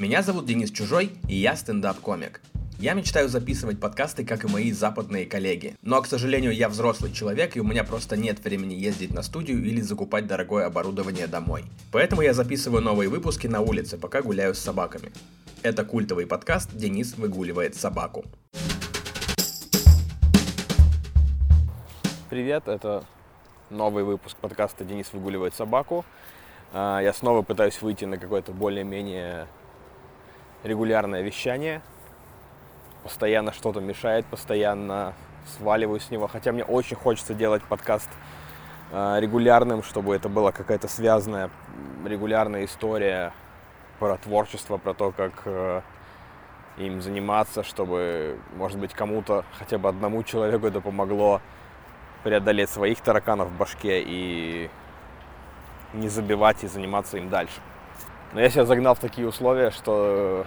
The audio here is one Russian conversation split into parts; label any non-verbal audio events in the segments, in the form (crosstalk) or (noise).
Меня зовут Денис Чужой, и я стендап-комик. Я мечтаю записывать подкасты, как и мои западные коллеги. Но, к сожалению, я взрослый человек, и у меня просто нет времени ездить на студию или закупать дорогое оборудование домой. Поэтому я записываю новые выпуски на улице, пока гуляю с собаками. Это культовый подкаст «Денис выгуливает собаку». Привет, это новый выпуск подкаста «Денис выгуливает собаку». А, я снова пытаюсь выйти на какое-то более-менее регулярное вещание. Постоянно что-то мешает, постоянно сваливаю с него. Хотя мне очень хочется делать подкаст а, регулярным, чтобы это была какая-то связанная регулярная история про творчество, про то, как э, им заниматься, чтобы, может быть, кому-то, хотя бы одному человеку это помогло преодолеть своих тараканов в башке и не забивать и заниматься им дальше. Но я себя загнал в такие условия, что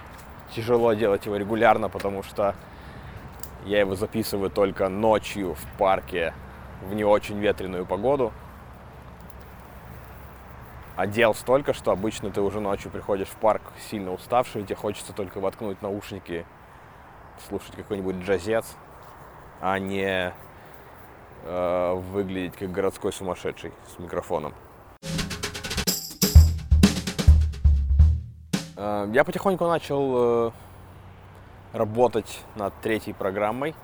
тяжело делать его регулярно, потому что я его записываю только ночью в парке в не очень ветреную погоду. А дел столько, что обычно ты уже ночью приходишь в парк сильно уставший, и тебе хочется только воткнуть наушники, слушать какой-нибудь джазец, а не э, выглядеть как городской сумасшедший с микрофоном. Я потихоньку начал э, работать над третьей программой,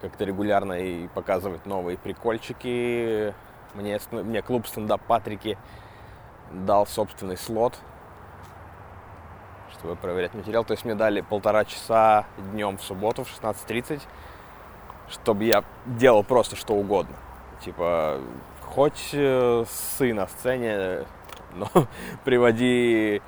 как-то регулярно и показывать новые прикольчики. Мне, мне клуб стендап Патрики дал собственный слот, чтобы проверять материал. То есть мне дали полтора часа днем в субботу в 16.30, чтобы я делал просто что угодно. Типа, хоть э, сы на сцене, (laughs) но приводи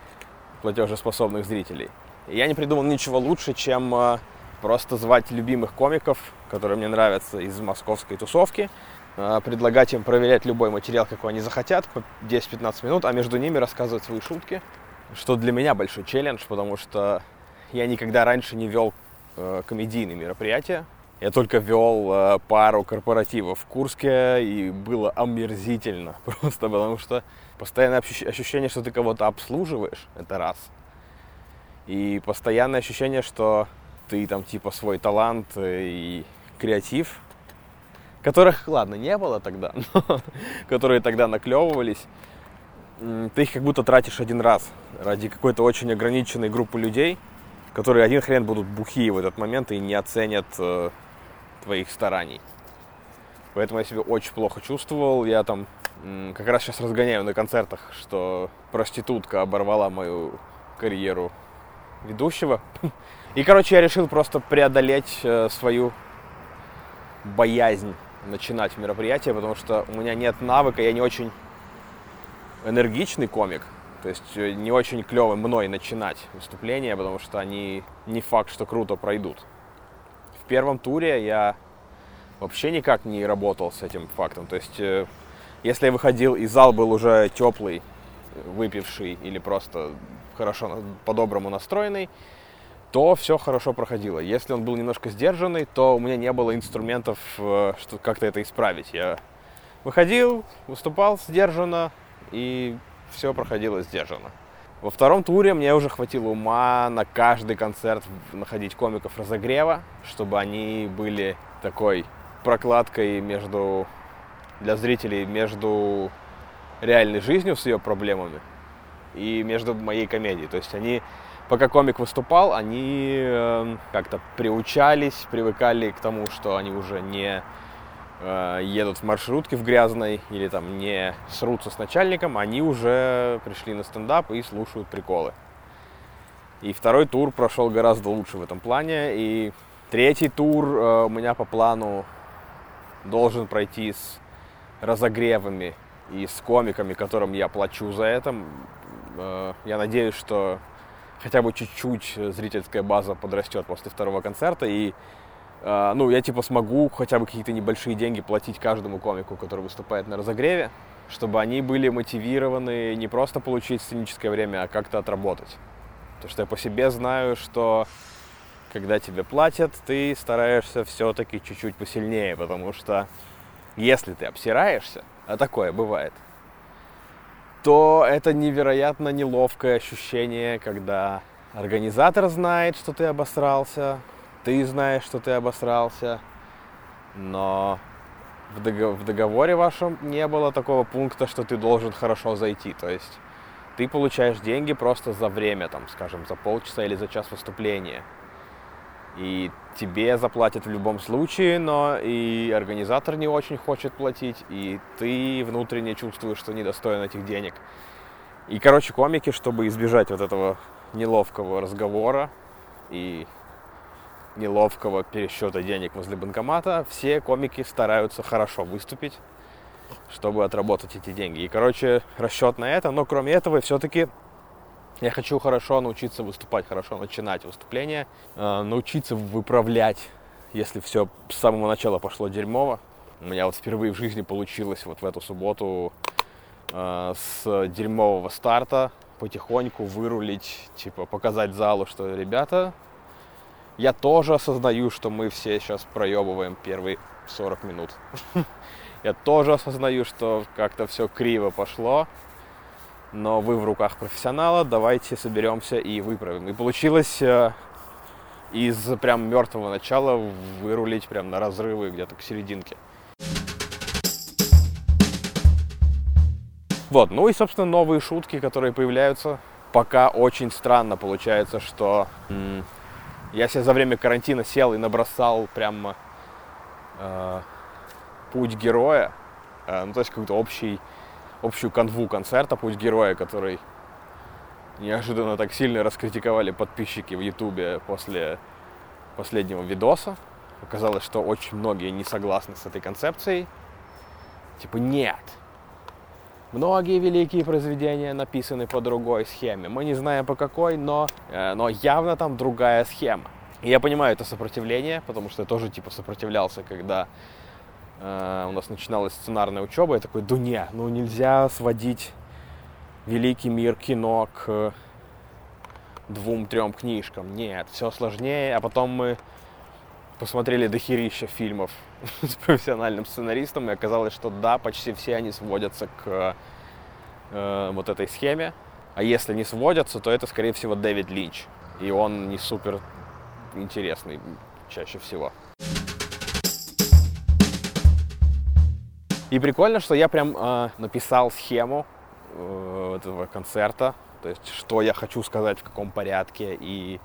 платежеспособных зрителей. И я не придумал ничего лучше, чем э, просто звать любимых комиков, которые мне нравятся из московской тусовки, э, предлагать им проверять любой материал, какой они захотят, по 10-15 минут, а между ними рассказывать свои шутки, что для меня большой челлендж, потому что я никогда раньше не вел э, комедийные мероприятия. Я только вел пару корпоративов в Курске, и было омерзительно (laughs) просто, потому что постоянное ощущение, что ты кого-то обслуживаешь, это раз. И постоянное ощущение, что ты там типа свой талант и креатив, которых, ладно, не было тогда, (laughs) но которые тогда наклевывались, ты их как будто тратишь один раз ради какой-то очень ограниченной группы людей, которые один хрен будут бухие в этот момент и не оценят э, твоих стараний. Поэтому я себя очень плохо чувствовал. Я там как раз сейчас разгоняю на концертах, что проститутка оборвала мою карьеру ведущего. (laughs) И, короче, я решил просто преодолеть э, свою боязнь начинать мероприятие, потому что у меня нет навыка, я не очень энергичный комик, то есть э, не очень клево мной начинать выступления, потому что они не факт, что круто пройдут. В первом туре я вообще никак не работал с этим фактом, то есть э, если я выходил и зал был уже теплый, выпивший или просто хорошо, по-доброму настроенный, то все хорошо проходило. Если он был немножко сдержанный, то у меня не было инструментов, э, что как-то это исправить. Я выходил, выступал сдержанно, и все проходило сдержанно. Во втором туре мне уже хватило ума на каждый концерт находить комиков разогрева, чтобы они были такой прокладкой между для зрителей между реальной жизнью с ее проблемами и между моей комедией. То есть они, пока комик выступал, они э, как-то приучались, привыкали к тому, что они уже не э, едут в маршрутке в грязной или там не срутся с начальником, они уже пришли на стендап и слушают приколы. И второй тур прошел гораздо лучше в этом плане. И третий тур э, у меня по плану должен пройти с разогревами и с комиками, которым я плачу за это. Э, я надеюсь, что хотя бы чуть-чуть зрительская база подрастет после второго концерта, и э, ну, я типа смогу хотя бы какие-то небольшие деньги платить каждому комику, который выступает на разогреве, чтобы они были мотивированы не просто получить сценическое время, а как-то отработать. Потому что я по себе знаю, что когда тебе платят, ты стараешься все-таки чуть-чуть посильнее, потому что если ты обсираешься, а такое бывает, то это невероятно неловкое ощущение, когда организатор знает, что ты обосрался, ты знаешь, что ты обосрался, но в, договор, в договоре вашем не было такого пункта, что ты должен хорошо зайти. То есть ты получаешь деньги просто за время, там, скажем, за полчаса или за час выступления. И тебе заплатят в любом случае, но и организатор не очень хочет платить, и ты внутренне чувствуешь, что недостоин этих денег. И, короче, комики, чтобы избежать вот этого неловкого разговора и неловкого пересчета денег возле банкомата, все комики стараются хорошо выступить, чтобы отработать эти деньги. И, короче, расчет на это, но кроме этого все-таки я хочу хорошо научиться выступать, хорошо начинать выступление, э, научиться выправлять, если все с самого начала пошло дерьмово. У меня вот впервые в жизни получилось вот в эту субботу э, с дерьмового старта потихоньку вырулить, типа показать залу, что ребята, я тоже осознаю, что мы все сейчас проебываем первые 40 минут. (laughs) Я тоже осознаю, что как-то все криво пошло, но вы в руках профессионала, давайте соберемся и выправим. И получилось э, из прям мертвого начала вырулить прям на разрывы где-то к серединке. Вот, ну и, собственно, новые шутки, которые появляются. Пока очень странно получается, что м- я себе за время карантина сел и набросал прям э, путь героя. Э, ну, то есть какой-то общий общую канву концерта «Путь героя», который неожиданно так сильно раскритиковали подписчики в Ютубе после последнего видоса. Оказалось, что очень многие не согласны с этой концепцией. Типа, нет. Многие великие произведения написаны по другой схеме. Мы не знаем по какой, но, э, но явно там другая схема. И я понимаю это сопротивление, потому что я тоже типа сопротивлялся, когда Э, у нас начиналась сценарная учеба, я такой, да не, ну нельзя сводить великий мир кино к двум-трем книжкам. Нет, все сложнее. А потом мы посмотрели дохерища фильмов (laughs) с профессиональным сценаристом, и оказалось, что да, почти все они сводятся к э, вот этой схеме. А если не сводятся, то это, скорее всего, Дэвид Линч. И он не супер интересный чаще всего. И прикольно, что я прям э, написал схему э, этого концерта, то есть что я хочу сказать, в каком порядке и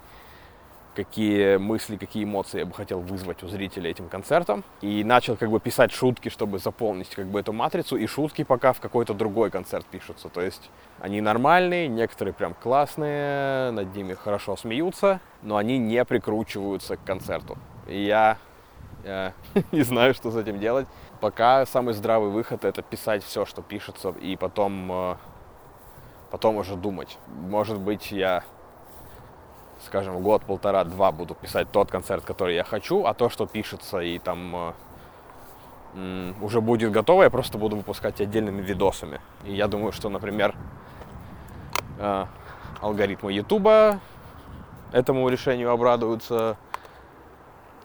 какие мысли, какие эмоции я бы хотел вызвать у зрителя этим концертом. И начал как бы писать шутки, чтобы заполнить как бы эту матрицу. И шутки пока в какой-то другой концерт пишутся. То есть они нормальные, некоторые прям классные, над ними хорошо смеются, но они не прикручиваются к концерту. И я, я (laughs) не знаю, что с этим делать. Пока самый здравый выход это писать все, что пишется, и потом, э, потом уже думать. Может быть, я, скажем, год, полтора, два буду писать тот концерт, который я хочу, а то, что пишется и там э, уже будет готово, я просто буду выпускать отдельными видосами. И я думаю, что, например, э, алгоритмы Ютуба этому решению обрадуются,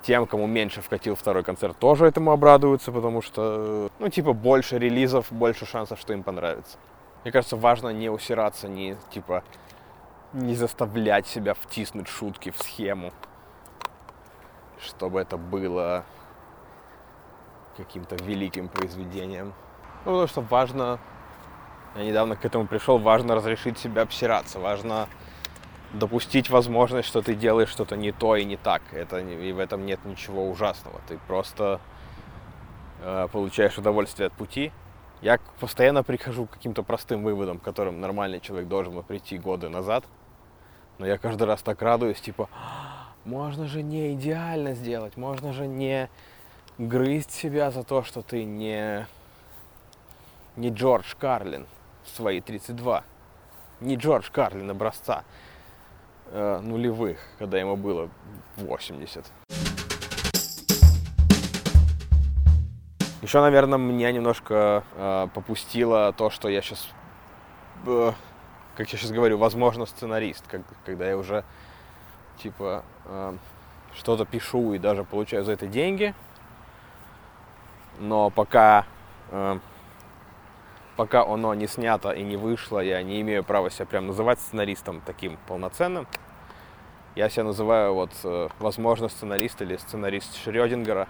тем, кому меньше вкатил второй концерт, тоже этому обрадуются, потому что, ну, типа, больше релизов, больше шансов, что им понравится. Мне кажется, важно не усираться, не, типа, не заставлять себя втиснуть шутки в схему, чтобы это было каким-то великим произведением. Ну, потому что важно, я недавно к этому пришел, важно разрешить себя обсираться, важно допустить возможность, что ты делаешь что-то не то и не так. Это, и в этом нет ничего ужасного. Ты просто э, получаешь удовольствие от пути. Я постоянно прихожу к каким-то простым выводам, к которым нормальный человек должен был прийти годы назад. Но я каждый раз так радуюсь, типа, можно же не идеально сделать, можно же не грызть себя за то, что ты не, не Джордж Карлин в свои 32, не Джордж Карлин образца э, нулевых, когда ему было 80. Еще, наверное, меня немножко э, попустило то, что я сейчас, э, как я сейчас говорю, возможно, сценарист, как, когда я уже типа э, что-то пишу и даже получаю за это деньги, но пока э, пока оно не снято и не вышло, я не имею права себя прям называть сценаристом таким полноценным. Я себя называю вот, э, возможно, сценарист или сценарист Шрёдингера.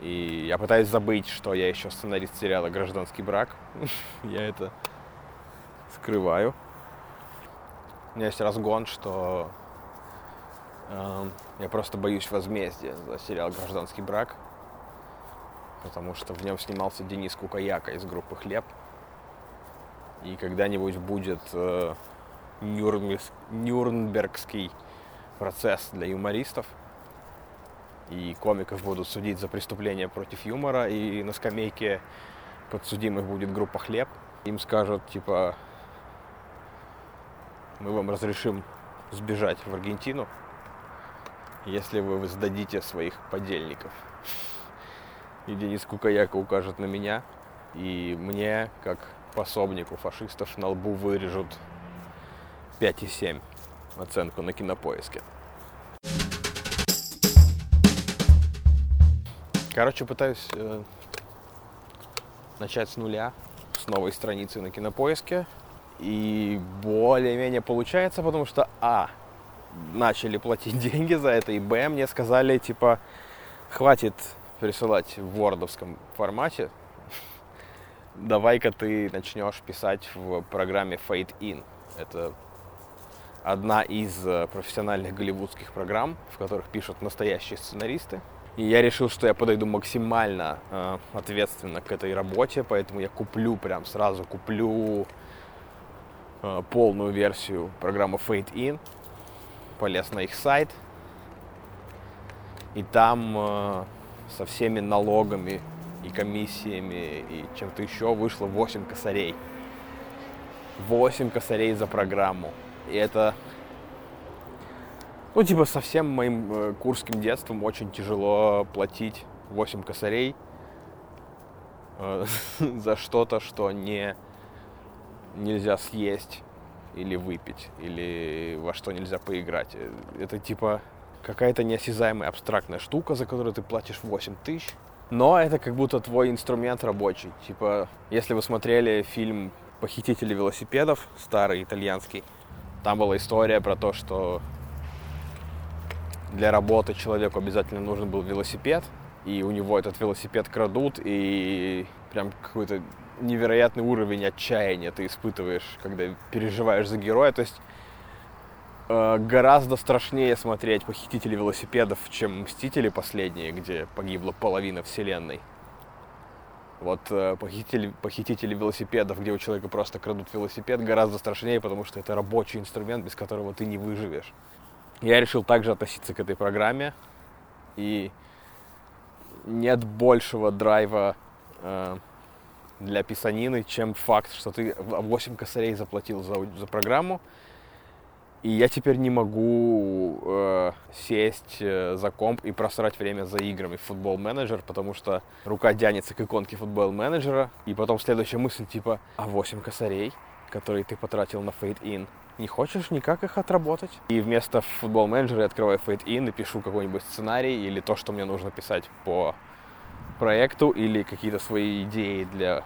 И я пытаюсь забыть, что я еще сценарист сериала «Гражданский брак». (laughs) я это скрываю. У меня есть разгон, что э, я просто боюсь возмездия за сериал «Гражданский брак», потому что в нем снимался Денис Кукаяка из группы «Хлеб». И когда-нибудь будет э, Нюрнбергский процесс для юмористов. И комиков будут судить за преступления против юмора, и на скамейке подсудимых будет группа «Хлеб». Им скажут, типа, мы вам разрешим сбежать в Аргентину, если вы сдадите своих подельников. И Денис Кукаяка укажет на меня, и мне, как пособнику фашистов, на лбу вырежут 5,7 оценку на кинопоиске. Короче, пытаюсь э, начать с нуля, с новой страницы на кинопоиске. И более-менее получается, потому что, а, начали платить (laughs) деньги за это, и, б, мне сказали, типа, хватит присылать в вордовском формате, давай-ка ты начнешь писать в программе Fade In. Это одна из э, профессиональных голливудских программ, в которых пишут настоящие сценаристы. И я решил, что я подойду максимально э, ответственно к этой работе, поэтому я куплю прям сразу куплю э, полную версию программы Fade In, полез на их сайт, и там э, со всеми налогами и комиссиями и чем-то еще вышло 8 косарей. 8 косарей за программу. И это, ну, типа, совсем моим э, курским детством очень тяжело платить 8 косарей э, (laughs) за что-то, что не нельзя съесть или выпить, или во что нельзя поиграть. Э, это типа какая-то неосязаемая абстрактная штука, за которую ты платишь 8 тысяч. Но это как будто твой инструмент рабочий. Типа, если вы смотрели фильм «Похитители велосипедов», старый итальянский, там была история про то, что для работы человеку обязательно нужен был велосипед, и у него этот велосипед крадут, и прям какой-то невероятный уровень отчаяния ты испытываешь, когда переживаешь за героя. То есть э, гораздо страшнее смотреть «Похитители велосипедов», чем «Мстители» последние, где погибла половина вселенной. Вот э, похитители, похитители велосипедов, где у человека просто крадут велосипед, гораздо страшнее, потому что это рабочий инструмент, без которого ты не выживешь. Я решил также относиться к этой программе. И нет большего драйва э, для писанины, чем факт, что ты 8 косарей заплатил за, за программу, и я теперь не могу э, сесть э, за комп и просрать время за играми в футбол менеджер, потому что рука тянется к иконке футбол менеджера, и потом следующая мысль типа, а 8 косарей, которые ты потратил на In, не хочешь никак их отработать? И вместо футбол менеджера я открываю Fade In и пишу какой-нибудь сценарий или то, что мне нужно писать по проекту, или какие-то свои идеи для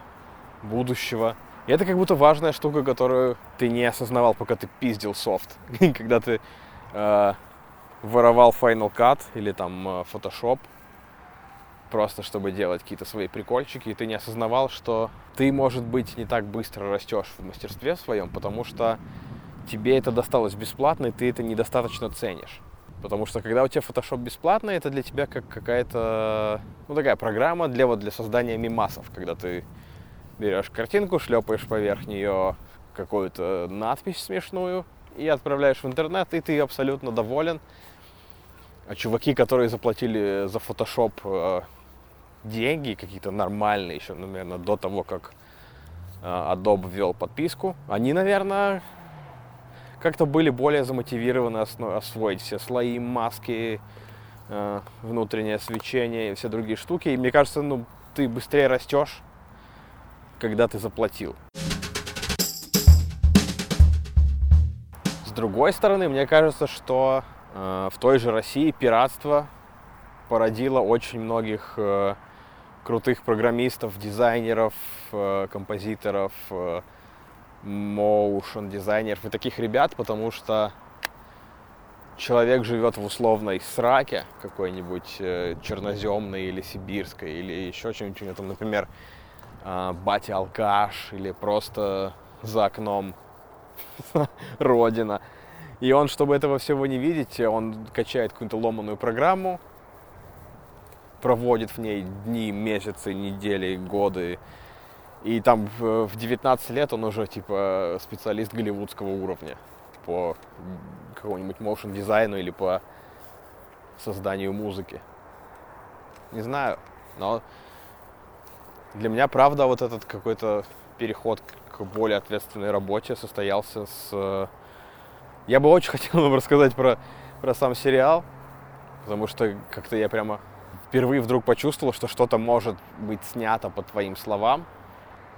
будущего. И это как будто важная штука, которую ты не осознавал, пока ты пиздил софт. (laughs) Когда ты э, воровал Final Cut или там э, Photoshop, просто чтобы делать какие-то свои прикольчики, и ты не осознавал, что ты, может быть, не так быстро растешь в мастерстве своем, потому что тебе это досталось бесплатно, и ты это недостаточно ценишь. Потому что когда у тебя Photoshop бесплатный, это для тебя как какая-то, ну, такая программа для, вот, для создания мимасов, когда ты берешь картинку, шлепаешь поверх нее какую-то надпись смешную и отправляешь в интернет, и ты абсолютно доволен. А чуваки, которые заплатили за Photoshop э, деньги, какие-то нормальные еще, наверное, до того, как э, Adobe ввел подписку, они, наверное, как-то были более замотивированы освоить все слои, маски, э, внутреннее свечение и все другие штуки. И мне кажется, ну, ты быстрее растешь, когда ты заплатил. С другой стороны, мне кажется, что э, в той же России пиратство породило очень многих э, крутых программистов, дизайнеров, э, композиторов, моушен дизайнеров и таких ребят, потому что человек живет в условной сраке какой-нибудь э, черноземной или сибирской, или еще чем-нибудь, там, например, э, батя алкаш, или просто за окном (laughs) родина. И он, чтобы этого всего не видеть, он качает какую-то ломаную программу, проводит в ней дни, месяцы, недели, годы. И там в 19 лет он уже типа специалист голливудского уровня по какому-нибудь motion дизайну или по созданию музыки. Не знаю, но для меня, правда, вот этот какой-то переход к более ответственной работе состоялся с... Я бы очень (laughs) хотел вам рассказать про, про сам сериал, потому что как-то я прямо впервые вдруг почувствовал, что что-то может быть снято по твоим словам,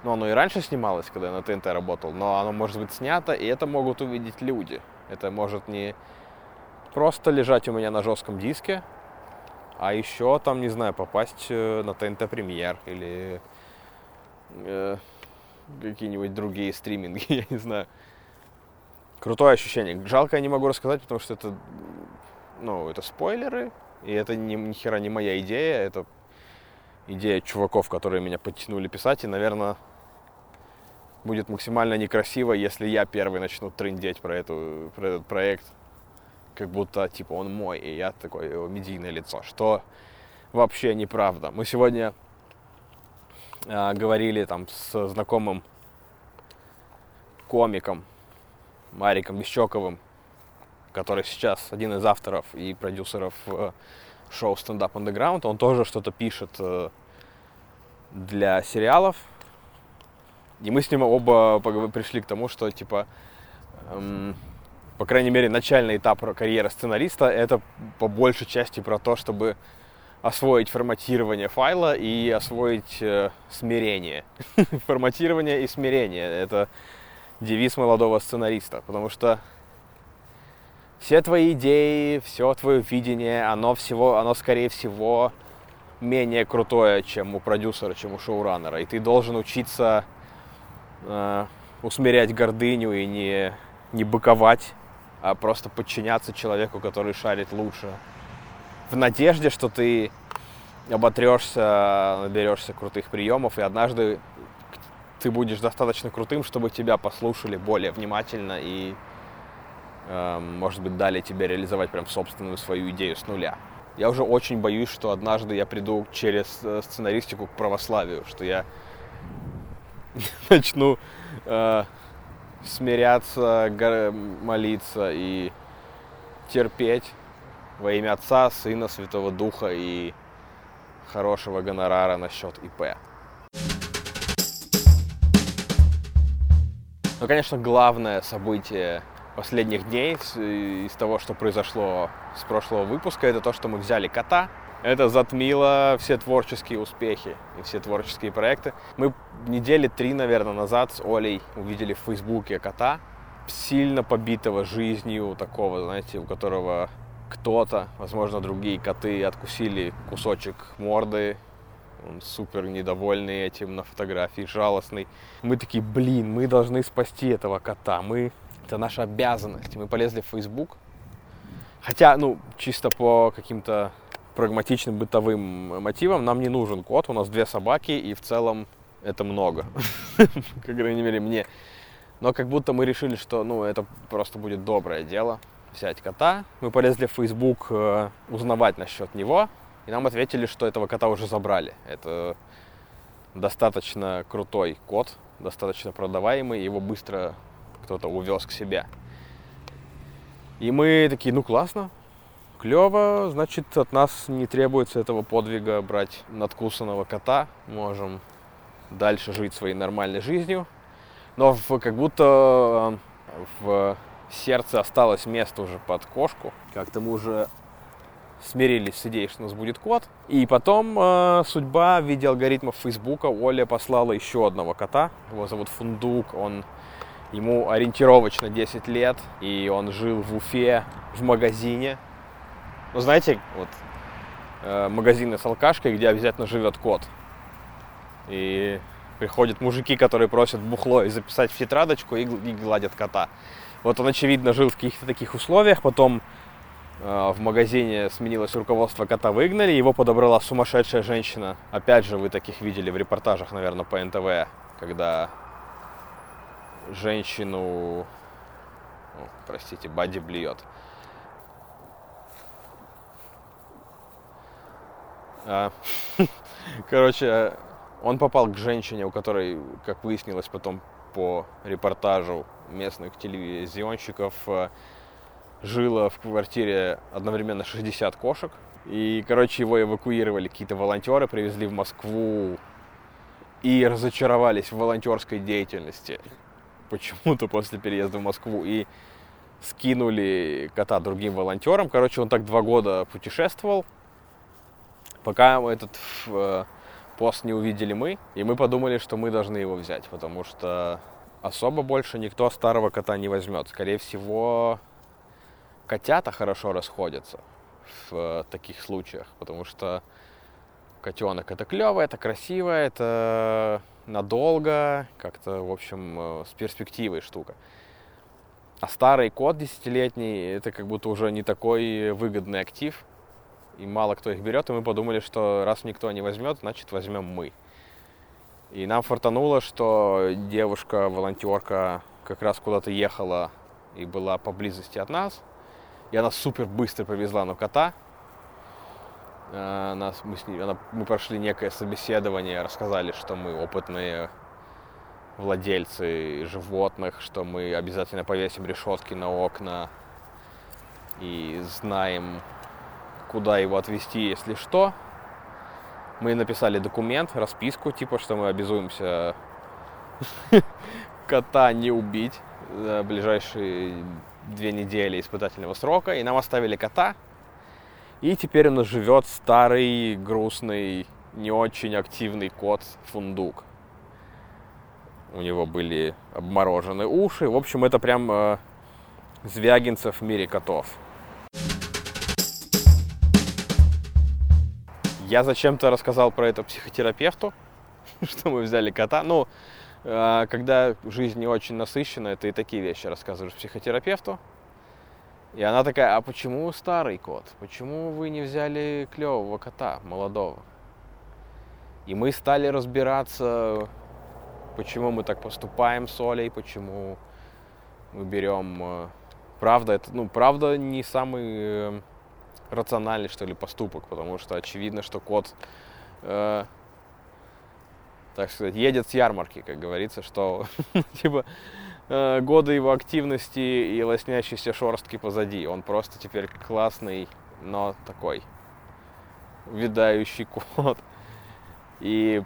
ну, оно и раньше снималось, когда я на ТНТ работал, но оно может быть снято, и это могут увидеть люди. Это может не просто лежать у меня на жестком диске, а еще там, не знаю, попасть э, на ТНТ Премьер или э, какие-нибудь другие стриминги, (laughs) я не знаю. Крутое ощущение. Жалко, я не могу рассказать, потому что это, ну, это спойлеры, и это ни, ни хера не моя идея, это идея чуваков, которые меня подтянули писать, и, наверное, будет максимально некрасиво, если я первый начну трындеть про, эту, про этот проект, как будто, типа, он мой, и я такое его медийное лицо, что вообще неправда. Мы сегодня э, говорили там с знакомым комиком Мариком Бещоковым, который сейчас один из авторов и продюсеров э, шоу Stand Up Underground. Он тоже что-то пишет э, для сериалов, и мы с ним оба пришли к тому, что, типа, эм, по крайней мере, начальный этап карьеры сценариста — это по большей части про то, чтобы освоить форматирование файла и освоить э, смирение. (laughs) форматирование и смирение — это девиз молодого сценариста, потому что все твои идеи, все твое видение, оно всего, оно скорее всего менее крутое, чем у продюсера, чем у шоураннера. И ты должен учиться э, усмирять гордыню и не, не быковать, а просто подчиняться человеку, который шарит лучше. В надежде, что ты оботрешься, наберешься крутых приемов, и однажды ты будешь достаточно крутым, чтобы тебя послушали более внимательно и, э, может быть, дали тебе реализовать прям собственную свою идею с нуля. Я уже очень боюсь, что однажды я приду через э, сценаристику к православию, что я (laughs) начну э, смиряться, молиться и терпеть во имя Отца, Сына, Святого Духа и хорошего гонорара на счет ИП. Ну, конечно, главное событие последних дней из того, что произошло с прошлого выпуска, это то, что мы взяли кота, это затмило все творческие успехи и все творческие проекты. Мы недели три, наверное, назад с Олей увидели в Фейсбуке кота, сильно побитого жизнью, такого, знаете, у которого кто-то, возможно, другие коты откусили кусочек морды, он супер недовольный этим на фотографии, жалостный. Мы такие, блин, мы должны спасти этого кота, мы... Это наша обязанность. Мы полезли в Facebook. Хотя, ну, чисто по каким-то прагматичным бытовым мотивам нам не нужен кот, у нас две собаки, и в целом это много, (laughs) по крайней мере мне. Но как будто мы решили, что ну, это просто будет доброе дело взять кота. Мы полезли в Facebook э, узнавать насчет него, и нам ответили, что этого кота уже забрали. Это достаточно крутой кот, достаточно продаваемый, его быстро кто-то увез к себе. И мы такие, ну классно, клево, значит, от нас не требуется этого подвига брать надкусанного кота. Можем дальше жить своей нормальной жизнью. Но в, как будто э, в сердце осталось место уже под кошку. Как-то мы уже смирились с идеей, что у нас будет кот. И потом э, судьба в виде алгоритмов Фейсбука Оля послала еще одного кота. Его зовут Фундук. Он ему ориентировочно 10 лет, и он жил в Уфе в магазине, ну, знаете, вот э, магазины с алкашкой, где обязательно живет кот. И приходят мужики, которые просят бухло и записать в тетрадочку и, и гладят кота. Вот он, очевидно, жил в каких-то таких условиях, потом э, в магазине сменилось руководство, кота выгнали, его подобрала сумасшедшая женщина. Опять же, вы таких видели в репортажах, наверное, по НТВ, когда женщину, о, простите, Бади блюет. (laughs) короче, он попал к женщине, у которой, как выяснилось потом по репортажу местных телевизионщиков, э, жило в квартире одновременно 60 кошек. И, короче, его эвакуировали какие-то волонтеры, привезли в Москву и разочаровались в волонтерской деятельности (laughs) почему-то после переезда в Москву. И скинули кота другим волонтерам. Короче, он так два года путешествовал, пока этот э, пост не увидели мы, и мы подумали, что мы должны его взять, потому что особо больше никто старого кота не возьмет. Скорее всего, котята хорошо расходятся в э, таких случаях, потому что котенок это клево, это красиво, это надолго, как-то, в общем, э, с перспективой штука. А старый кот десятилетний, это как будто уже не такой выгодный актив, и мало кто их берет, и мы подумали, что раз никто не возьмет, значит возьмем мы. И нам фартануло, что девушка-волонтерка как раз куда-то ехала и была поблизости от нас. И она супер быстро повезла на кота. А, нас, мы, с ней, она, мы прошли некое собеседование, рассказали, что мы опытные владельцы животных, что мы обязательно повесим решетки на окна и знаем куда его отвезти, если что. Мы написали документ, расписку, типа, что мы обязуемся (laughs) кота не убить за ближайшие две недели испытательного срока. И нам оставили кота. И теперь у нас живет старый, грустный, не очень активный кот Фундук. У него были обморожены уши. В общем, это прям э, Звягинцев в мире котов. Я зачем-то рассказал про это психотерапевту, (laughs) что мы взяли кота. Ну, а, когда жизнь не очень насыщена, ты и такие вещи рассказываешь психотерапевту. И она такая, а почему старый кот? Почему вы не взяли клевого кота, молодого? И мы стали разбираться, почему мы так поступаем с Олей, почему мы берем... Э, правда, это, ну, правда, не самый э, рациональный, что ли, поступок, потому что очевидно, что кот, э, так сказать, едет с ярмарки, как говорится, что, (laughs) типа, э, годы его активности и лоснящейся шорстки позади. Он просто теперь классный, но такой видающий кот. И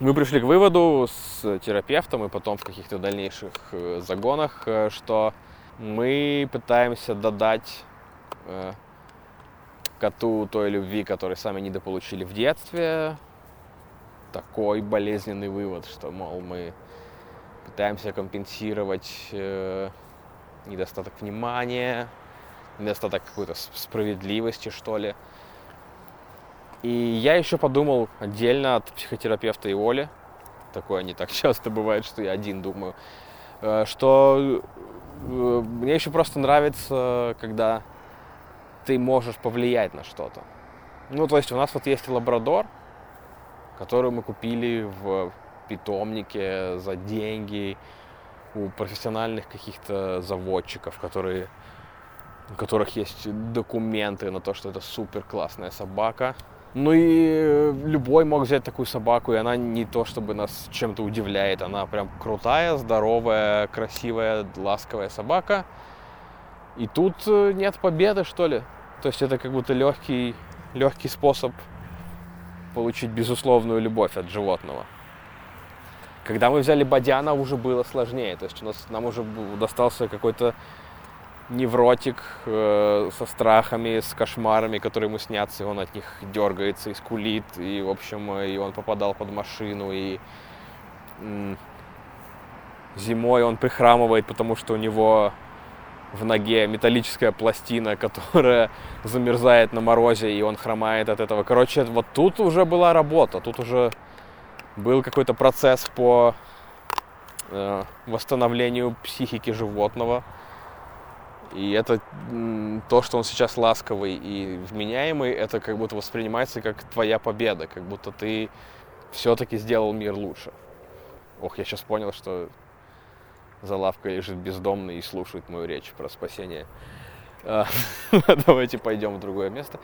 мы пришли к выводу с терапевтом и потом в каких-то дальнейших э, загонах, э, что мы пытаемся додать э, коту той любви, которой сами недополучили в детстве. Такой болезненный вывод, что, мол, мы пытаемся компенсировать э, недостаток внимания, недостаток какой-то справедливости, что ли. И я еще подумал отдельно от психотерапевта и Оли, такое не так (laughs) часто бывает, что я один думаю, э, что мне еще просто нравится, когда ты можешь повлиять на что-то. Ну, то есть у нас вот есть лабрадор, который мы купили в питомнике за деньги у профессиональных каких-то заводчиков, которые, у которых есть документы на то, что это супер классная собака. Ну и любой мог взять такую собаку, и она не то чтобы нас чем-то удивляет, она прям крутая, здоровая, красивая, ласковая собака. И тут э, нет победы, что ли. То есть это как будто легкий, легкий способ получить безусловную любовь от животного. Когда мы взяли Бадяна, уже было сложнее. То есть у нас, нам уже достался какой-то невротик э, со страхами, с кошмарами, которые ему снятся, и он от них дергается и скулит, и, в общем, и он попадал под машину, и м- зимой он прихрамывает, потому что у него в ноге металлическая пластина, которая замерзает на морозе, и он хромает от этого. Короче, вот тут уже была работа, тут уже был какой-то процесс по э, восстановлению психики животного. И это то, что он сейчас ласковый и вменяемый, это как будто воспринимается как твоя победа, как будто ты все-таки сделал мир лучше. Ох, я сейчас понял, что за лавкой лежит бездомный и слушает мою речь про спасение. А, (laughs) давайте пойдем в другое место.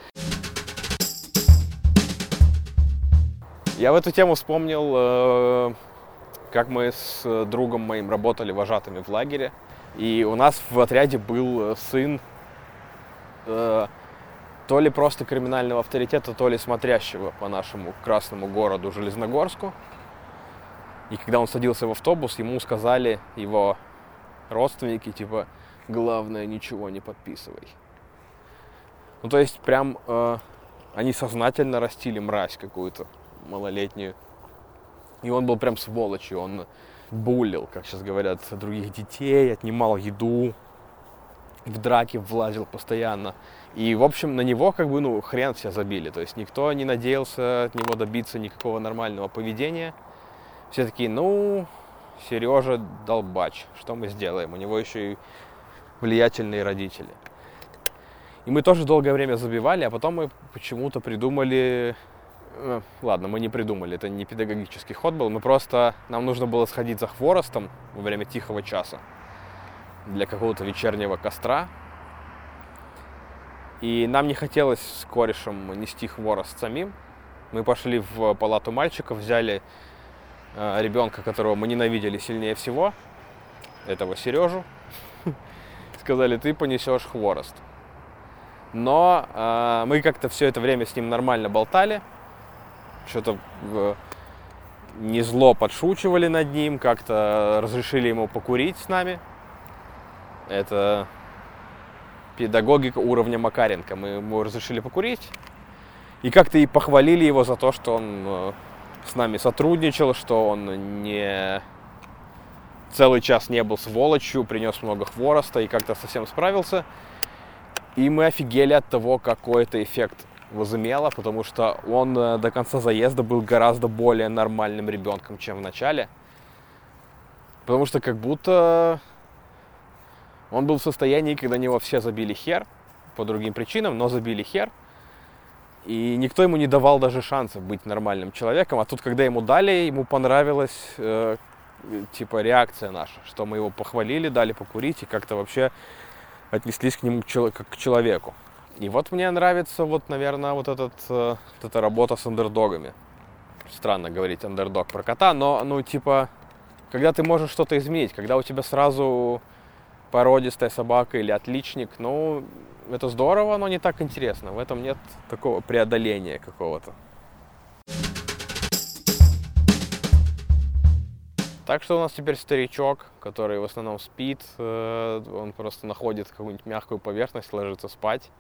Я в эту тему вспомнил, э, как мы с другом моим работали вожатыми в лагере. И у нас в отряде был сын э, то ли просто криминального авторитета, то ли смотрящего по нашему красному городу Железногорску. И когда он садился в автобус, ему сказали его родственники, типа, главное, ничего не подписывай. Ну, то есть, прям э, они сознательно растили мразь какую-то малолетнюю. И он был прям сволочью, он буллил, как сейчас говорят, других детей, отнимал еду, в драке влазил постоянно. И, в общем, на него как бы, ну, хрен все забили. То есть никто не надеялся от него добиться никакого нормального поведения – все такие, ну, Сережа долбач, что мы сделаем? У него еще и влиятельные родители. И мы тоже долгое время забивали, а потом мы почему-то придумали... Ну, ладно, мы не придумали, это не педагогический ход был, мы просто... Нам нужно было сходить за хворостом во время тихого часа для какого-то вечернего костра. И нам не хотелось с корешем нести хворост самим. Мы пошли в палату мальчиков, взяли Э, ребенка, которого мы ненавидели сильнее всего, этого Сережу, (laughs) сказали, ты понесешь хворост. Но э, мы как-то все это время с ним нормально болтали, что-то э, не зло подшучивали над ним, как-то разрешили ему покурить с нами. Это педагогика уровня Макаренко. Мы ему разрешили покурить. И как-то и похвалили его за то, что он э, с нами сотрудничал, что он не целый час не был сволочью, принес много хвороста и как-то совсем справился. И мы офигели от того, какой это эффект возымело, потому что он э, до конца заезда был гораздо более нормальным ребенком, чем в начале. Потому что как будто он был в состоянии, когда него все забили хер, по другим причинам, но забили хер – и никто ему не давал даже шансов быть нормальным человеком. А тут, когда ему дали, ему понравилась э, типа реакция наша, что мы его похвалили, дали покурить и как-то вообще отнеслись к нему как к человеку. И вот мне нравится вот, наверное, вот, этот, э, вот эта работа с андердогами. Странно говорить андердог про кота, но, ну, типа, когда ты можешь что-то изменить, когда у тебя сразу породистая собака или отличник, ну, это здорово, но не так интересно. В этом нет такого преодоления какого-то. Так что у нас теперь старичок, который в основном спит, э, он просто находит какую-нибудь мягкую поверхность, ложится спать.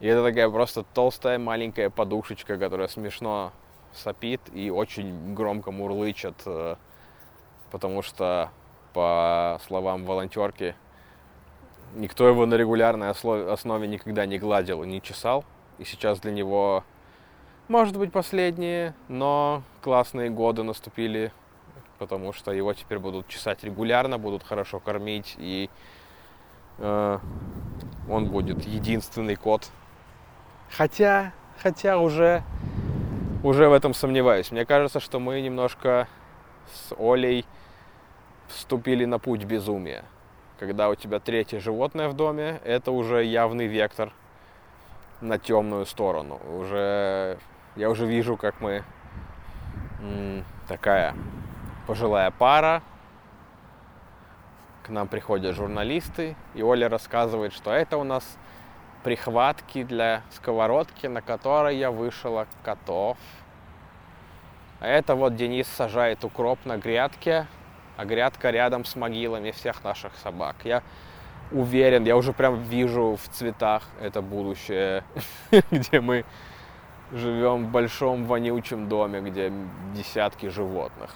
И это такая просто толстая маленькая подушечка, которая смешно сопит и очень громко мурлычет, э, потому что, по словам волонтерки, Никто его на регулярной основе никогда не гладил не чесал. И сейчас для него, может быть, последние, но классные годы наступили, потому что его теперь будут чесать регулярно, будут хорошо кормить, и э, он будет единственный кот. Хотя, хотя уже, уже в этом сомневаюсь. Мне кажется, что мы немножко с Олей вступили на путь безумия когда у тебя третье животное в доме, это уже явный вектор на темную сторону. Уже я уже вижу, как мы такая пожилая пара. К нам приходят журналисты, и Оля рассказывает, что это у нас прихватки для сковородки, на которой я вышила котов. А это вот Денис сажает укроп на грядке, а грядка рядом с могилами всех наших собак. Я уверен, я уже прям вижу в цветах это будущее, (laughs) где мы живем в большом вонючем доме, где десятки животных.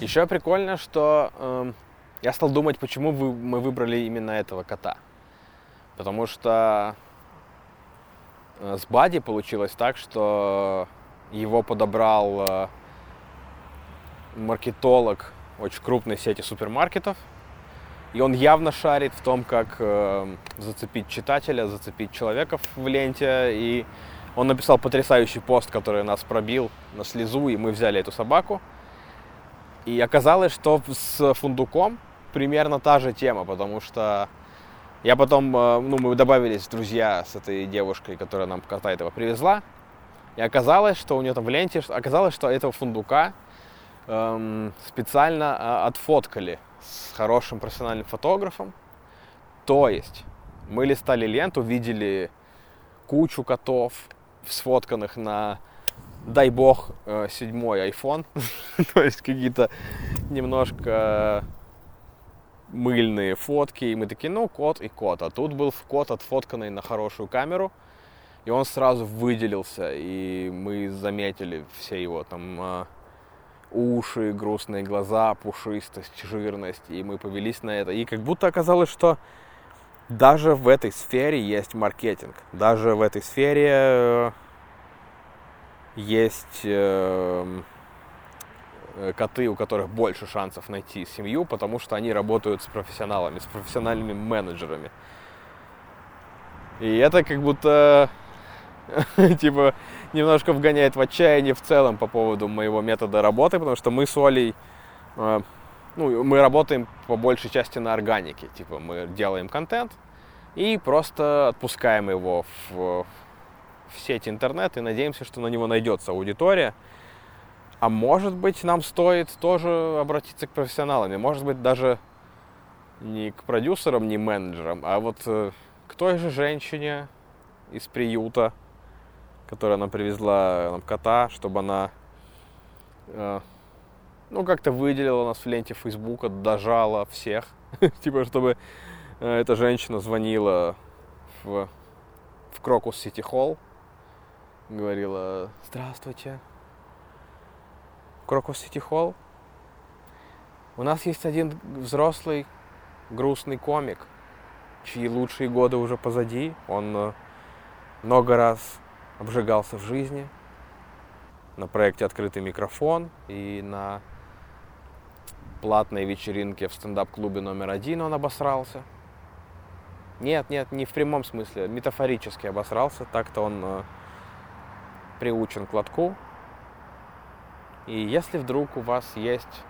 Еще прикольно, что э, я стал думать, почему вы, мы выбрали именно этого кота. Потому что э, с Бади получилось так, что его подобрал э, маркетолог очень крупной сети супермаркетов. И он явно шарит в том, как э, зацепить читателя, зацепить человека в ленте. И он написал потрясающий пост, который нас пробил на слезу, и мы взяли эту собаку. И оказалось, что с фундуком примерно та же тема, потому что я потом, э, ну, мы добавились друзья с этой девушкой, которая нам кота этого привезла. И оказалось, что у нее там в ленте, оказалось, что этого фундука эм, специально э, отфоткали с хорошим профессиональным фотографом. То есть мы листали ленту, видели кучу котов, сфотканных на, дай бог, э, седьмой iPhone. (laughs) То есть какие-то немножко мыльные фотки. И мы такие, ну, кот и кот. А тут был кот, отфотканный на хорошую камеру. И он сразу выделился, и мы заметили все его там э, уши, грустные глаза, пушистость, жирность, и мы повелись на это. И как будто оказалось, что даже в этой сфере есть маркетинг, даже в этой сфере э, есть э, э, коты, у которых больше шансов найти семью, потому что они работают с профессионалами, с профессиональными менеджерами. И это как будто (laughs) типа немножко вгоняет в отчаяние в целом по поводу моего метода работы, потому что мы с Олей, э, ну, мы работаем по большей части на органике, типа мы делаем контент и просто отпускаем его в, в сеть интернет и надеемся, что на него найдется аудитория. А может быть, нам стоит тоже обратиться к профессионалам, и может быть даже не к продюсерам, не менеджерам, а вот э, к той же женщине из приюта, которая нам привезла нам кота, чтобы она э, ну, как-то выделила нас в ленте Фейсбука, дожала всех. (laughs) типа, чтобы э, эта женщина звонила в, в Крокус Сити Холл, говорила, здравствуйте, Крокус Сити Холл. У нас есть один взрослый грустный комик, чьи лучшие годы уже позади. Он э, много раз обжигался в жизни. На проекте «Открытый микрофон» и на платной вечеринке в стендап-клубе номер один он обосрался. Нет, нет, не в прямом смысле, метафорически обосрался. Так-то он э, приучен к лотку. И если вдруг у вас есть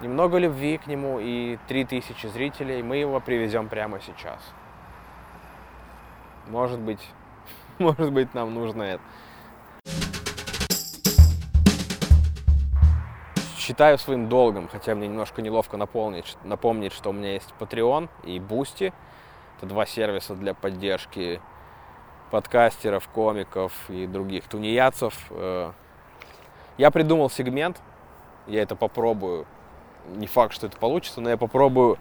немного любви к нему и 3000 зрителей, мы его привезем прямо сейчас. Может быть, (laughs) Может быть, нам нужно это. Считаю своим долгом, хотя мне немножко неловко напомнить, напомнить, что у меня есть Patreon и Boosty. Это два сервиса для поддержки подкастеров, комиков и других тунеядцев. Э, я придумал сегмент, я это попробую. Не факт, что это получится, но я попробую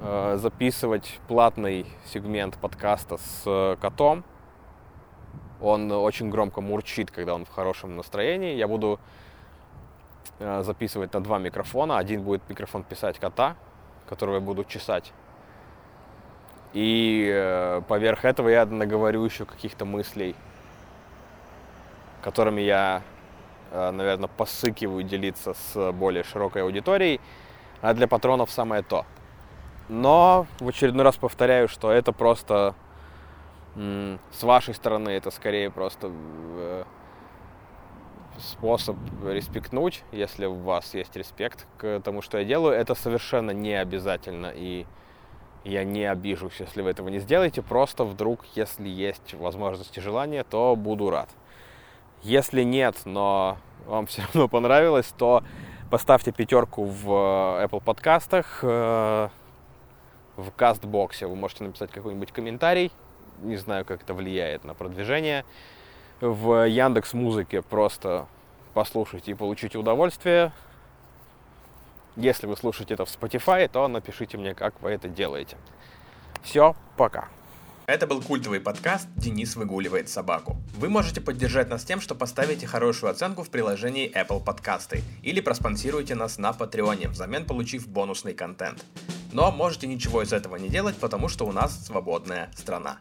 э, записывать платный сегмент подкаста с котом он очень громко мурчит, когда он в хорошем настроении. Я буду э, записывать на два микрофона. Один будет микрофон писать кота, которого я буду чесать. И э, поверх этого я наговорю еще каких-то мыслей, которыми я, э, наверное, посыкиваю делиться с более широкой аудиторией. А для патронов самое то. Но в очередной раз повторяю, что это просто с вашей стороны это скорее просто э, способ респектнуть, если у вас есть респект к тому, что я делаю. Это совершенно не обязательно, и я не обижусь, если вы этого не сделаете. Просто вдруг, если есть возможность и желание, то буду рад. Если нет, но вам (laughs) все равно понравилось, то поставьте пятерку в Apple подкастах, э, в кастбоксе. Вы можете написать какой-нибудь комментарий, не знаю, как это влияет на продвижение. В Яндекс Музыке просто послушайте и получите удовольствие. Если вы слушаете это в Spotify, то напишите мне, как вы это делаете. Все, пока. Это был культовый подкаст «Денис выгуливает собаку». Вы можете поддержать нас тем, что поставите хорошую оценку в приложении Apple Подкасты или проспонсируете нас на Патреоне, взамен получив бонусный контент. Но можете ничего из этого не делать, потому что у нас свободная страна.